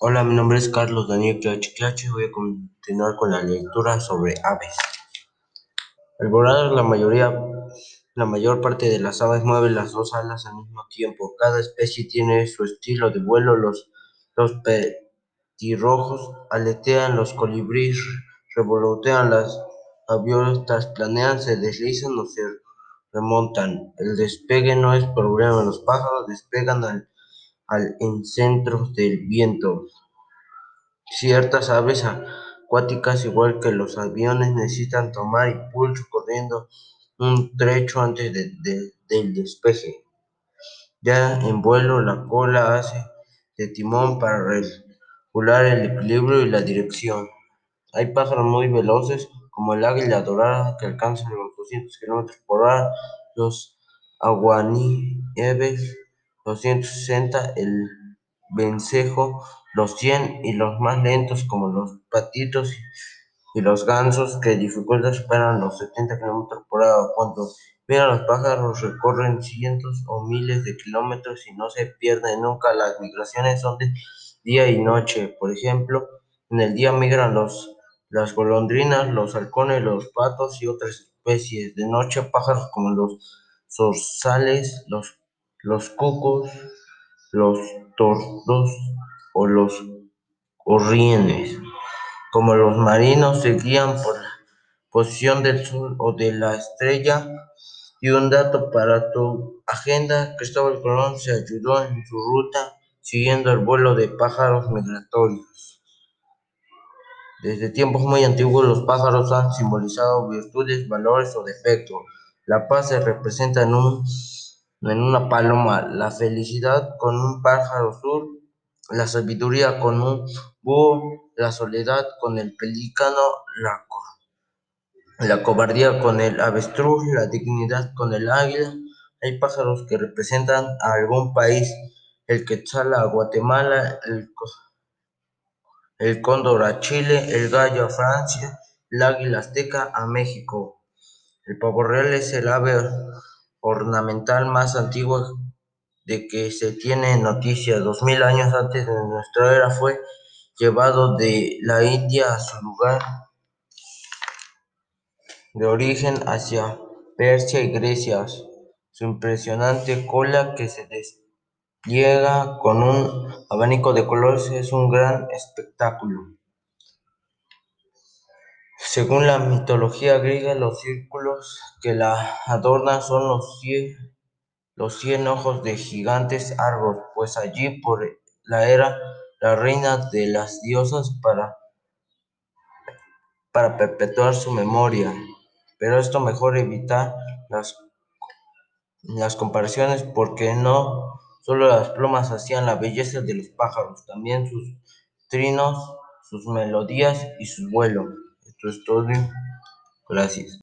Hola, mi nombre es Carlos Daniel Clache Clache. Voy a continuar con la lectura sobre aves. Al volar, la mayoría, la mayor parte de las aves mueven las dos alas al mismo tiempo. Cada especie tiene su estilo de vuelo. Los, los petirrojos aletean, los colibríes revolotean, las gaviotas planean, se deslizan o se remontan. El despegue no es problema. Los pájaros despegan al al en centros del viento. Ciertas aves acuáticas, igual que los aviones, necesitan tomar impulso corriendo un trecho antes del despegue. Ya en vuelo, la cola hace de timón para regular el equilibrio y la dirección. Hay pájaros muy veloces, como el águila dorada, que alcanzan los 200 km por hora, los aguanieves 260, el vencejo los 100 y los más lentos como los patitos y los gansos que dificultad superan los 70 km por hora. Cuando ven a los pájaros recorren cientos o miles de kilómetros y no se pierden nunca. Las migraciones son de día y noche. Por ejemplo, en el día migran los, las golondrinas, los halcones, los patos y otras especies. De noche pájaros como los zorzales, los los cucos, los tordos o los gorriones. Como los marinos se guían por la posición del sol o de la estrella. Y un dato para tu agenda, Cristóbal Colón se ayudó en su ruta siguiendo el vuelo de pájaros migratorios. Desde tiempos muy antiguos los pájaros han simbolizado virtudes, valores o defectos. La paz se representa en un en una paloma, la felicidad con un pájaro azul, la sabiduría con un búho, la soledad con el pelícano, la, la cobardía con el avestruz, la dignidad con el águila. Hay pájaros que representan a algún país, el quetzal a Guatemala, el, el cóndor a Chile, el gallo a Francia, el águila azteca a México. El pavo real es el ave ornamental más antiguo de que se tiene noticia, dos mil años antes de nuestra era, fue llevado de la India a su lugar de origen hacia Persia y Grecia. Su impresionante cola que se despliega con un abanico de colores es un gran espectáculo. Según la mitología griega, los círculos que la adornan son los cien, los cien ojos de gigantes Argos, pues allí por la era la reina de las diosas para, para perpetuar su memoria. Pero esto mejor evitar las, las comparaciones porque no solo las plumas hacían la belleza de los pájaros, también sus trinos, sus melodías y su vuelo. Esto es todo. Gracias.